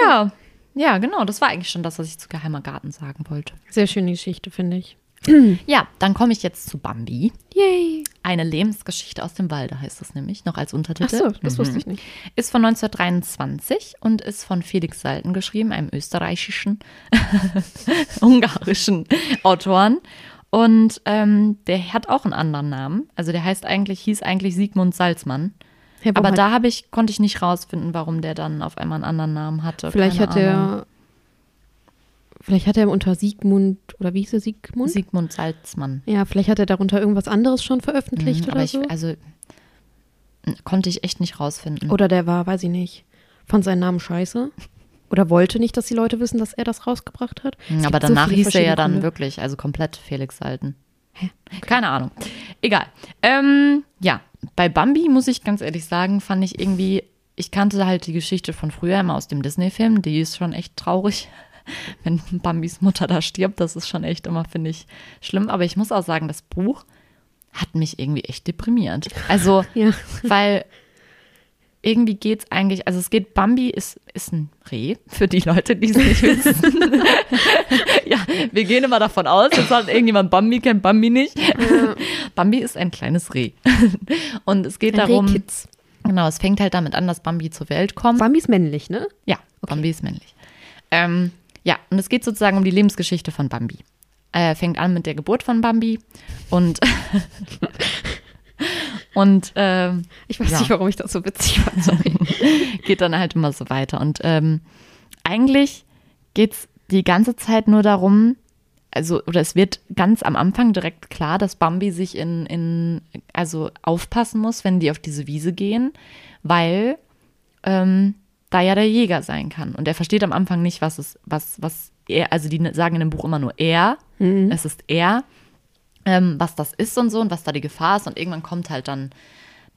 Ja, ja, genau. Das war eigentlich schon das, was ich zu Geheimer Garten sagen wollte. Sehr schöne Geschichte, finde ich. Ja, dann komme ich jetzt zu Bambi. Yay. Eine Lebensgeschichte aus dem Walde heißt es nämlich, noch als Ach Untertitel. so, das wusste ich nicht. Ist von 1923 und ist von Felix Salten geschrieben, einem österreichischen, ungarischen Autoren. Und ähm, der hat auch einen anderen Namen. Also der heißt eigentlich, hieß eigentlich Sigmund Salzmann. Warum Aber da habe ich, konnte ich nicht rausfinden, warum der dann auf einmal einen anderen Namen hatte. Vielleicht Keine hat Ahnung. er. Vielleicht hat er unter Siegmund, oder wie hieß er, Siegmund? Sigmund Salzmann. ja, vielleicht hat er darunter irgendwas anderes schon veröffentlicht Mhm, oder aber ich, so. also konnte ich echt nicht rausfinden. Oder der war, weiß ich nicht, fand seinen Namen scheiße. Oder wollte nicht, dass die Leute wissen, dass er das rausgebracht hat. Mhm, Es aber gibt so danach viele hieß er ja dann Gründe. wirklich, also komplett Felix Salten. Keine Ahnung. Egal. Ähm, ja, bei Bambi muss ich ganz ehrlich sagen, fand ich irgendwie, ich kannte halt die Geschichte von früher immer aus dem Disney-Film. Die ist schon echt traurig, wenn Bambis Mutter da stirbt. Das ist schon echt immer, finde ich, schlimm. Aber ich muss auch sagen, das Buch hat mich irgendwie echt deprimiert. Also, Ja. weil irgendwie geht's eigentlich, also es geht, Bambi ist, ist ein Reh, für die Leute, die es nicht wissen. ja, wir gehen immer davon aus, jetzt sagt irgendjemand Bambi, kennt Bambi nicht. Bambi ist ein kleines Reh. Und es geht Ein darum, Rehkitz. genau, es fängt halt damit an, dass Bambi zur Welt kommt. Bambi ist männlich, ne? Ja, Bambi ist männlich. Ähm, ja, und es geht sozusagen um die Lebensgeschichte von Bambi. Äh, fängt an mit der Geburt von Bambi und und ähm, Ich weiß Ja. nicht, warum ich das so witzig fand. Sorry. geht dann halt immer so weiter. Und ähm, eigentlich geht es die ganze Zeit nur darum, also, oder es wird ganz am Anfang direkt klar, dass Bambi sich in, in also aufpassen muss, wenn die auf diese Wiese gehen, weil ähm, da ja der Jäger sein kann. Und er versteht am Anfang nicht, was es, was, was er, also die sagen in dem Buch immer nur er, es ist er, ähm, was das ist und so und was da die Gefahr ist. Und irgendwann kommt halt dann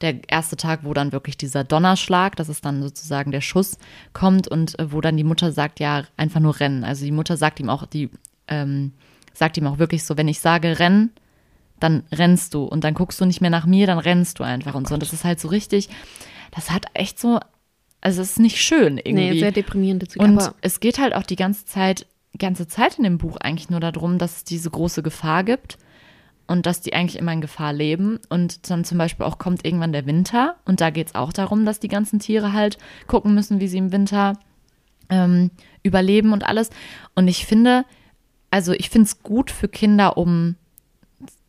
der erste Tag, wo dann wirklich dieser Donnerschlag, das ist dann sozusagen der Schuss, kommt und äh, wo dann die Mutter sagt, ja, einfach nur rennen. Also die Mutter sagt ihm auch, die ähm, sagt ihm auch wirklich so, wenn ich sage rennen, dann rennst du und dann guckst du nicht mehr nach mir, dann rennst du einfach und so. Und das ist halt so richtig, das hat echt so, also es ist nicht schön irgendwie. Nee, sehr deprimierende Züge. Und Aber es geht halt auch die ganze Zeit, ganze Zeit in dem Buch eigentlich nur darum, dass es diese große Gefahr gibt und dass die eigentlich immer in Gefahr leben. Und dann zum Beispiel auch kommt irgendwann der Winter und da geht es auch darum, dass die ganzen Tiere halt gucken müssen, wie sie im Winter ähm, überleben und alles. Und ich finde, also ich finde es gut für Kinder, um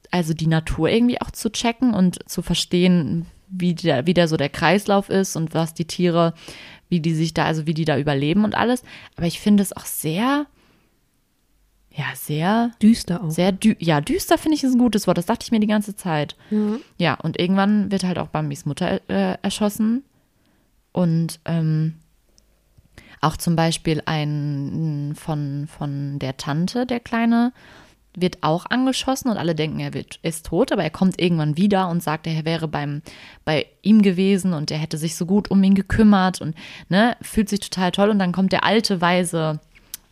also die Natur irgendwie auch zu checken und zu verstehen, wie der, wie der so der Kreislauf ist und was die Tiere, wie die sich da, also wie die da überleben und alles. Aber ich finde es auch sehr, ja, sehr, düster auch. sehr, dü ja, düster finde ich ist ein gutes Wort. Das dachte ich mir die ganze Zeit. Ja. Ja, und irgendwann wird halt auch Bambis Mutter äh, erschossen. Und ähm, auch zum Beispiel ein von, von der Tante, der Kleine, wird auch angeschossen und alle denken, er wird, ist tot, aber er kommt irgendwann wieder und sagt, er wäre beim, bei ihm gewesen und er hätte sich so gut um ihn gekümmert und ne, fühlt sich total toll. Und dann kommt der alte, weise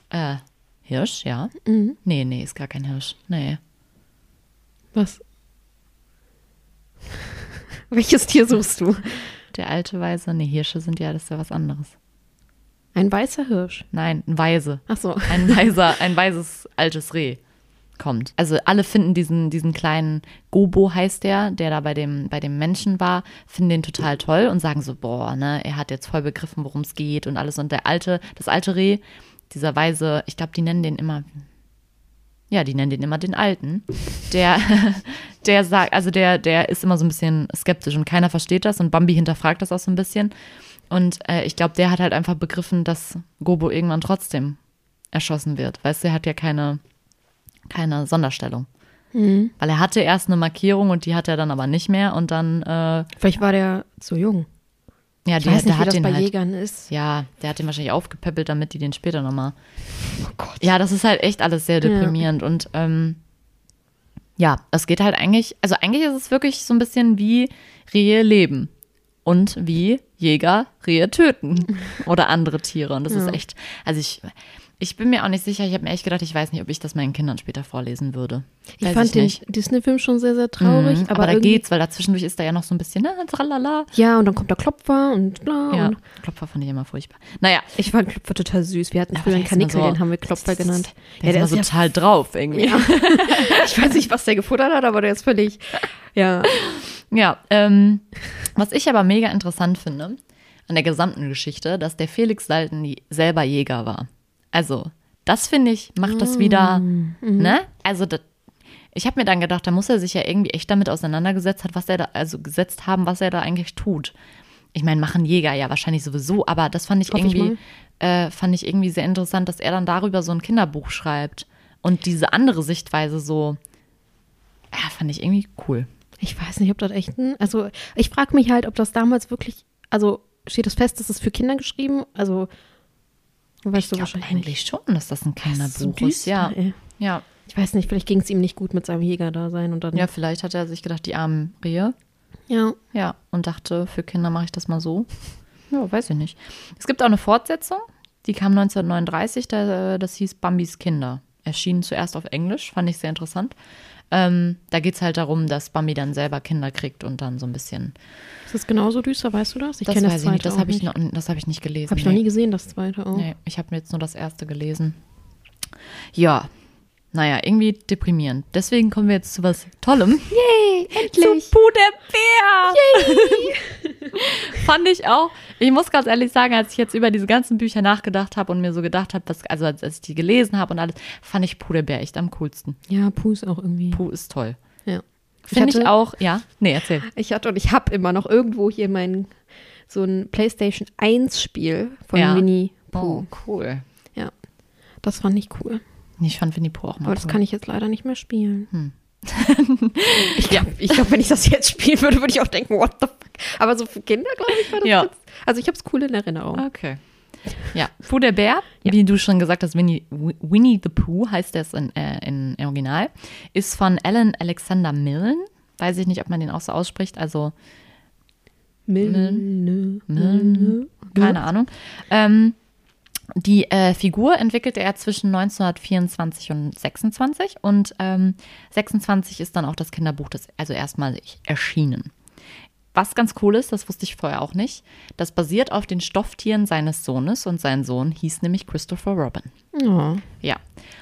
äh, Hirsch, ja. Mhm. Nee, nee, ist gar kein Hirsch. Nee. Was? Welches Tier suchst du? Der alte Weise, nee, Hirsche sind ja, das ist ja was anderes. Ein weißer Hirsch. Nein, ein Weise. Ach so. Ein weiser, ein weises altes Reh kommt. Also alle finden diesen, diesen kleinen Gobo heißt der, der da bei dem, bei dem Menschen war, finden den total toll und sagen so, boah, ne, er hat jetzt voll begriffen, worum es geht und alles. Und der alte, das alte Reh, dieser weise, ich glaube, die nennen den immer, ja, die nennen den immer den Alten. Der, der sagt, also der, der ist immer so ein bisschen skeptisch und keiner versteht das und Bambi hinterfragt das auch so ein bisschen. Und äh, ich glaube, der hat halt einfach begriffen, dass Gobo irgendwann trotzdem erschossen wird. Weißt du, er hat ja keine, keine Sonderstellung. Mhm. Weil er hatte erst eine Markierung und die hat er dann aber nicht mehr und dann, äh, Vielleicht war der zu jung. ja, Ich der, weiß der nicht, wie hat das den bei halt. Jägern ist. Ja, der hat den wahrscheinlich aufgepäppelt, damit die den später nochmal. Oh Gott. Ja, das ist halt echt alles sehr deprimierend und ähm, ja, es geht halt eigentlich, also eigentlich ist es wirklich so ein bisschen wie Rehe leben und wie Jäger Rehe töten oder andere Tiere und das Ja. ist echt, also ich, ich bin mir auch nicht sicher, ich habe mir echt gedacht, ich weiß nicht, ob ich das meinen Kindern später vorlesen würde. Ich Weiß fand den nicht. Disney-Film schon sehr, sehr traurig. Mhm, aber aber, da geht's, weil dazwischendurch ist da ja noch so ein bisschen, na, tralala. Ja, und dann kommt der Klopfer und bla. Ja, Und Klopfer fand ich immer furchtbar. Naja, ich fand Klopfer total süß. Wir hatten früher der einen ist Kanickel, so- den haben wir Klopfer genannt. der ist immer so ja, total drauf irgendwie. ja. Ich weiß nicht, was der gefuttert hat, aber der ist völlig. Ja. Ja, ähm, was ich aber mega interessant finde an der gesamten Geschichte, dass der Felix Salten selber Jäger war. Also, das finde ich, macht das wieder, ne? Also, das, ich habe mir dann gedacht, da muss er sich ja irgendwie echt damit auseinandergesetzt hat, was er da, also gesetzt haben, was er da eigentlich tut. ich meine, machen Jäger ja wahrscheinlich sowieso, aber das fand ich Hoffe ich irgendwie, äh, fand ich irgendwie sehr interessant, dass er dann darüber so ein Kinderbuch schreibt und diese andere Sichtweise so, ja, fand ich irgendwie cool. Ich weiß nicht, ob das echt ein. Also, ich frage mich halt, ob das damals wirklich. Also, steht das fest, dass es für Kinder geschrieben? Also, weißt Ich du glaube wahrscheinlich eigentlich schon, dass das ein Das ist so Kinderbuch ist. Ja, ey. ja. Ich weiß nicht, vielleicht ging es ihm nicht gut mit seinem Jäger-Dasein und dann. ja, vielleicht hat er sich gedacht, die armen Rehe. ja. Ja, und dachte, für Kinder mache ich das mal so. Ja, weiß ich nicht. Es gibt auch eine Fortsetzung, die kam 1939, da, das hieß Bambis Kinder. Erschien zuerst auf Englisch, fand ich sehr interessant. Ähm, da geht es halt darum, dass Bambi dann selber Kinder kriegt und dann so ein bisschen. Ist das genauso düster, weißt du das? Ich das kenne weiß ich nicht, zweite das habe ich, noch- das hab ich nicht gelesen. Habe ich nee. noch nie gesehen, das zweite auch. Nee, ich habe mir jetzt nur das erste gelesen. Ja, naja, irgendwie deprimierend. Deswegen kommen wir jetzt zu was Tollem. Yay, endlich! Zu Puh der Bär! Fand ich auch. Ich muss ganz ehrlich sagen, als ich jetzt über diese ganzen Bücher nachgedacht habe und mir so gedacht habe, was- also als, ich die gelesen habe und alles, fand ich Puh der Bär echt am coolsten. Ja, Puh ist auch irgendwie. Puh ist toll. Ja. Finde ich auch, ja. Nee, erzähl. Ich hatte und ich habe immer noch irgendwo hier mein so ein PlayStation 1 Spiel von Ja. Winnie Pooh. Oh, cool. Ja. Das fand ich cool. Ich fand Winnie Pooh auch mal Aber das cool. kann ich jetzt leider nicht mehr spielen. Hm. ich glaube, ich glaub, wenn ich das jetzt spielen würde, würde ich auch denken, what the fuck. Aber so für Kinder, glaube ich, war das Ja. jetzt. Also ich habe es cool in Erinnerung. Okay. Ja, Pooh der Bär, wie du schon gesagt hast, Winnie, Wi- Winnie the Pooh heißt das in, äh, in, im Original, ist von Alan Alexander Milne. Weiß ich nicht, ob man den auch so ausspricht, also Milne. Milne. keine Ahnung. Ähm, die äh, Figur entwickelte er zwischen 1924 und 26 und ähm, 26 ist dann auch das Kinderbuch, das also erstmal erschienen. Was ganz cool ist, das wusste ich vorher auch nicht, das basiert auf den Stofftieren seines Sohnes und sein Sohn hieß nämlich Christopher Robin. Oh. Ja,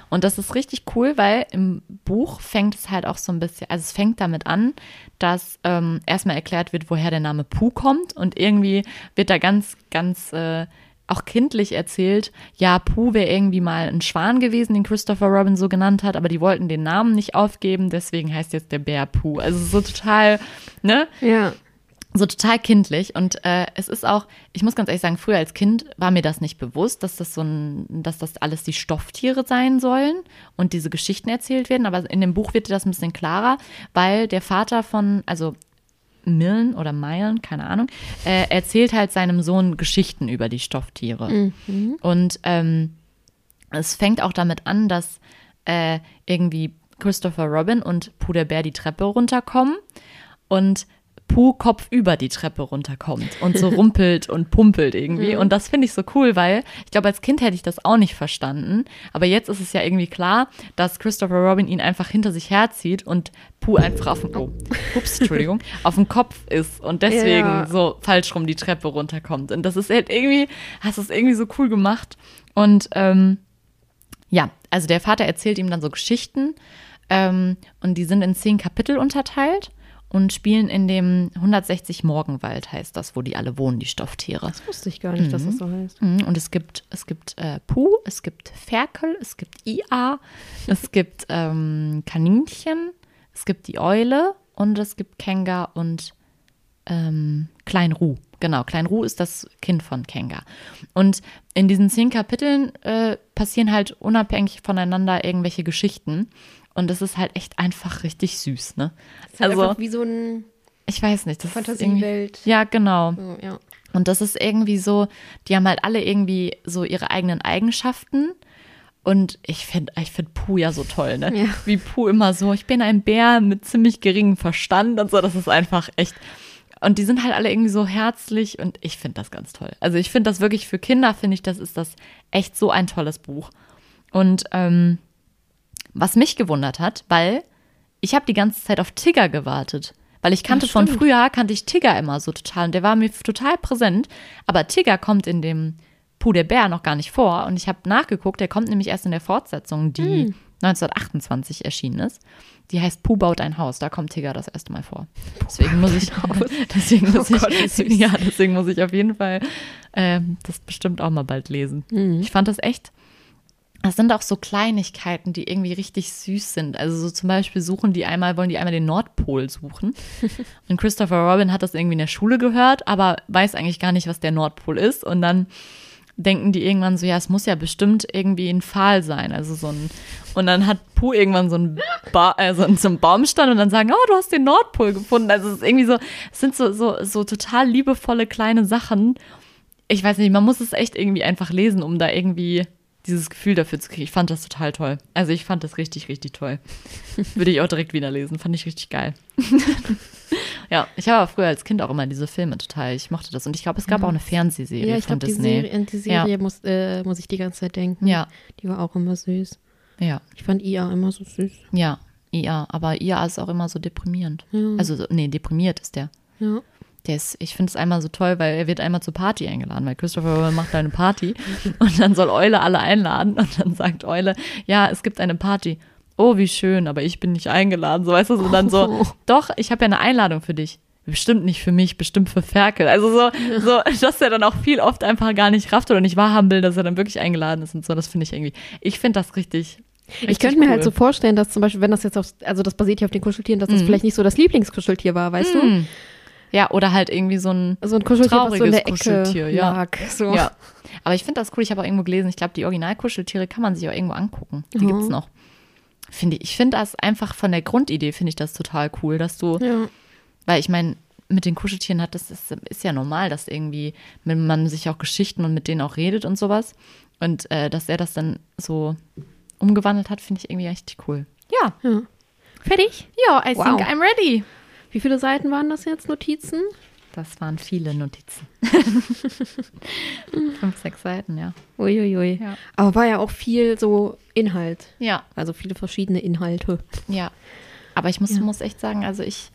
und das ist richtig cool, weil im Buch fängt es halt auch so ein bisschen, also es fängt damit an, dass ähm, erstmal erklärt wird, woher der Name Pooh kommt und irgendwie wird da ganz, ganz äh, auch kindlich erzählt, ja, Pooh wäre irgendwie mal ein Schwan gewesen, den Christopher Robin so genannt hat, aber die wollten den Namen nicht aufgeben, deswegen heißt jetzt der Bär Pooh. Also so total, ne? Ja. so total kindlich und äh, es ist auch, ich muss ganz ehrlich sagen, früher als Kind war mir das nicht bewusst, dass das so ein, dass das alles die Stofftiere sein sollen und diese Geschichten erzählt werden, aber in dem Buch wird das ein bisschen klarer, weil der Vater von, also Millen oder Meilen, keine Ahnung, äh, erzählt halt seinem Sohn Geschichten über die Stofftiere. Und ähm, es fängt auch damit an, dass äh, irgendwie Christopher Robin und Pooh der Bär die Treppe runterkommen und Pooh kopfüber die Treppe runterkommt und so rumpelt und pumpelt irgendwie. Und das finde ich so cool, weil ich glaube, als Kind hätte ich das auch nicht verstanden. Aber jetzt ist es ja irgendwie klar, dass Christopher Robin ihn einfach hinter sich herzieht und Pooh einfach auf dem, oh, ups, Entschuldigung, auf dem Kopf ist und deswegen Ja. so falsch rum die Treppe runterkommt. Und das ist halt irgendwie, hast du es irgendwie so cool gemacht. Und ähm, ja, also der Vater erzählt ihm dann so Geschichten ähm, und die sind in zehn Kapitel unterteilt und spielen in dem 160 Morgenwald, heißt das, wo die alle wohnen, die Stofftiere. Das wusste ich gar nicht, dass das so heißt. Mhm, Und es gibt, es gibt äh, Puh, es gibt Ferkel, es gibt IA, es gibt ähm, Kaninchen, es gibt die Eule und es gibt Kenga und ähm, Klein Ruh. Genau, Klein Ruh ist das Kind von Kenga. Und in diesen zehn Kapiteln äh, passieren halt unabhängig voneinander irgendwelche Geschichten. Und es ist halt echt einfach richtig süß, ne? Das ist halt Also, wie so eine ich weiß nicht. Das Ist Fantasiewelt. ja, genau. So, ja. Und das ist irgendwie so, die haben halt alle irgendwie so ihre eigenen Eigenschaften. Und ich finde ich find Puh ja so toll, ne? Ja. Wie Puh immer so, ich bin ein Bär mit ziemlich geringem Verstand und so, das ist einfach echt. Und die sind halt alle irgendwie so herzlich und ich finde das ganz toll. Also ich finde das wirklich für Kinder, finde ich, das ist das echt so ein tolles Buch. Und ähm, was mich gewundert hat, weil ich habe die ganze Zeit auf Tigger gewartet. Weil ich kannte von stimmt. früher, kannte ich Tigger immer so total und der war mir total präsent. Aber Tigger kommt in dem Puh der Bär noch gar nicht vor und ich habe nachgeguckt, der kommt nämlich erst in der Fortsetzung, die 1928 erschienen ist. Die heißt Puh baut ein Haus, da kommt Tigger das erste Mal vor. Deswegen muss ich, deswegen muss Oh Gott, wie ich, ja, deswegen muss ich auf jeden Fall ähm, das bestimmt auch mal bald lesen. Mhm. Ich fand das echt das sind auch so Kleinigkeiten, die irgendwie richtig süß sind. Also so zum Beispiel suchen die einmal, wollen die einmal den Nordpol suchen. Und Christopher Robin hat das irgendwie in der Schule gehört, aber weiß eigentlich gar nicht, was der Nordpol ist. Und dann denken die irgendwann so, ja, es muss ja bestimmt irgendwie ein Pfahl sein. Also so ein, und dann hat Puh irgendwann so ein, ba äh, so, so ein Baumstand und dann sagen, oh, du hast den Nordpol gefunden. Also es ist irgendwie so, es sind so, so, so total liebevolle kleine Sachen. Ich weiß nicht, man muss es echt irgendwie einfach lesen, um da irgendwie dieses Gefühl dafür zu kriegen. Ich fand das total toll. Also ich fand das richtig, richtig toll. Würde ich auch direkt wieder lesen. Fand ich richtig geil. ja, ich habe früher als Kind auch immer diese Filme total. Ich mochte das. Und ich glaube, es gab auch eine Fernsehserie Ja, ich von glaube, die Disney. Serie, an die Serie Ja. muss, äh, muss ich die ganze Zeit denken. Ja. Die war auch immer süß. Ja, Ich fand IA immer so süß. ja, IA. Aber IA ist auch immer so deprimierend. Ja. Also, so- nee, deprimiert ist der. Ja. Ist, ich finde es einmal so toll, weil er wird einmal zur Party eingeladen, weil Christopher Robin macht eine Party und dann soll Eule alle einladen und dann sagt Eule, ja, es gibt eine Party. Oh, wie schön, aber ich bin nicht eingeladen. So weißt du, so dann so, doch, ich habe ja eine Einladung für dich. Bestimmt nicht für mich, bestimmt für Ferkel. Also so, so, dass er dann auch viel oft einfach gar nicht rafft oder nicht wahrhaben will, dass er dann wirklich eingeladen ist und so. Das finde ich irgendwie, ich finde das richtig. Ich richtig könnte mir halt cool. so vorstellen, dass zum Beispiel, wenn das jetzt auf, also das basiert ja auf den Kuscheltieren, dass das vielleicht nicht so das Lieblingskuscheltier war, weißt du? Ja, oder halt irgendwie so ein So ein Kuscheltier, was so in der Trauriges Ecke Kuscheltier, ja. lag. So. Ja. Aber ich finde das cool. Ich habe auch irgendwo gelesen, ich glaube, die Originalkuscheltiere kann man sich auch irgendwo angucken. Die Mhm. gibt's noch. Finde ich. Ich finde das einfach von der Grundidee, finde ich das total cool, dass du, Ja. weil ich meine, mit den Kuscheltieren hat das ist, ist ja normal, dass irgendwie wenn man sich auch Geschichten und mit denen auch redet und sowas. Und äh, dass er das dann so umgewandelt hat, finde ich irgendwie richtig cool. Ja. ja. Fertig? Ja, I Wow. think I'm ready. Wie viele Seiten waren das jetzt, Notizen? Das waren viele Notizen. Fünf, sechs Seiten, ja. Uiuiui. Ja. Aber war ja auch viel so Inhalt. Ja, Also viele verschiedene Inhalte. Ja, aber ich muss, Ja. muss echt sagen, also ich,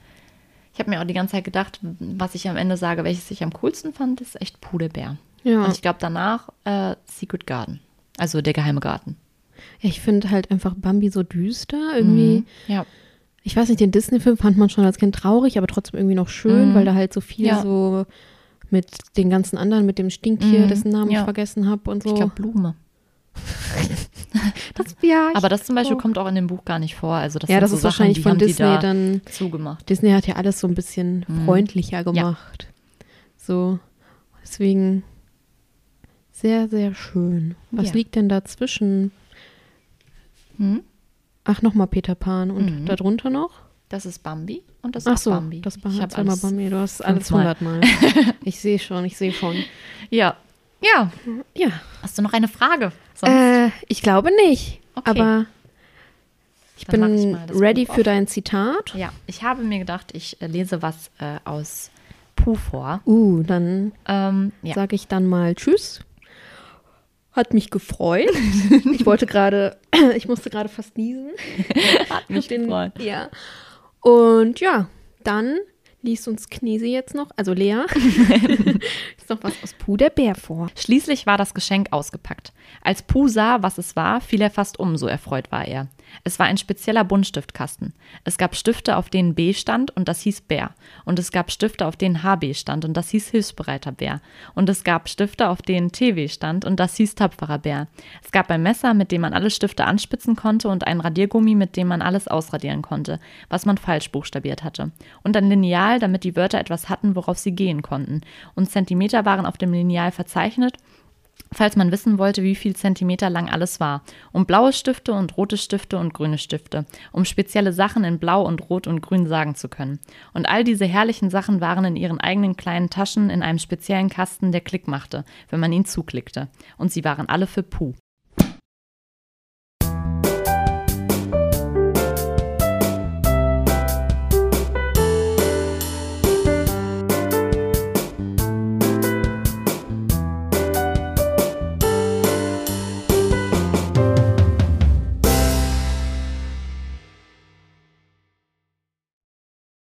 ich habe mir auch die ganze Zeit gedacht, was ich am Ende sage, welches ich am coolsten fand, ist echt Pudelbär. Ja. Und ich glaube danach äh, Secret Garden, also der geheime Garten. Ich finde halt einfach Bambi so düster. Irgendwie, Ja, ich weiß nicht, den Disney-Film fand man schon als Kind traurig, aber trotzdem irgendwie noch schön, Mhm. weil da halt so viel Ja. so mit den ganzen anderen, mit dem Stinktier, Mhm. dessen Namen Ja. ich vergessen habe und so. ich glaube Blume. das, ja, Aber das zum Beispiel oh. kommt auch in dem Buch gar nicht vor. Also das ja, das so ist Sachen, wahrscheinlich von Disney da dann. zugemacht. Disney hat ja alles so ein bisschen Mhm. freundlicher gemacht. So, deswegen sehr, sehr schön. Was Ja. liegt denn dazwischen? Hm? Ach, nochmal Peter Pan und Mhm. darunter noch? Das ist Bambi und das ist Ach so, Bambi. das war ich habe alles. Bambi. Du hast alles hundertmal. ich sehe schon, ich sehe schon. Ja, ja. Ja, Hast du noch eine Frage? Äh, ich glaube nicht. Okay. Aber ich Dann ich bin das ready für dein Zitat. Ja, ich habe mir gedacht, ich äh, lese was äh, aus Puh vor. Uh, dann Ähm, ja. sage ich dann mal Tschüss. Hat mich gefreut. ich wollte gerade, ich musste gerade fast niesen. Hat mich den- gefreut. Ja. Und ja, dann liest uns Knese jetzt noch, also Lea, ist noch was aus Puh der Bär vor. Schließlich war das Geschenk ausgepackt. Als Puh sah, was es war, fiel er fast um, so erfreut war er. Es war ein spezieller Buntstiftkasten. Es gab Stifte, auf denen B stand und das hieß Bär. Und es gab Stifte, auf denen HB stand und das hieß Hilfsbereiter Bär. Und es gab Stifte, auf denen TW stand und das hieß tapferer Bär. Es gab ein Messer, mit dem man alle Stifte anspitzen konnte und ein Radiergummi, mit dem man alles ausradieren konnte, was man falsch buchstabiert hatte. Und ein Lineal, damit die Wörter etwas hatten, worauf sie gehen konnten. Und Zentimeter waren auf dem Lineal verzeichnet falls man wissen wollte, wie viel Zentimeter lang alles war. Um blaue Stifte und rote Stifte und grüne Stifte, um spezielle Sachen in Blau und Rot und Grün sagen zu können. Und all diese herrlichen Sachen waren in ihren eigenen kleinen Taschen in einem speziellen Kasten, der Klick machte, wenn man ihn zuklickte. Und sie waren alle für Puh.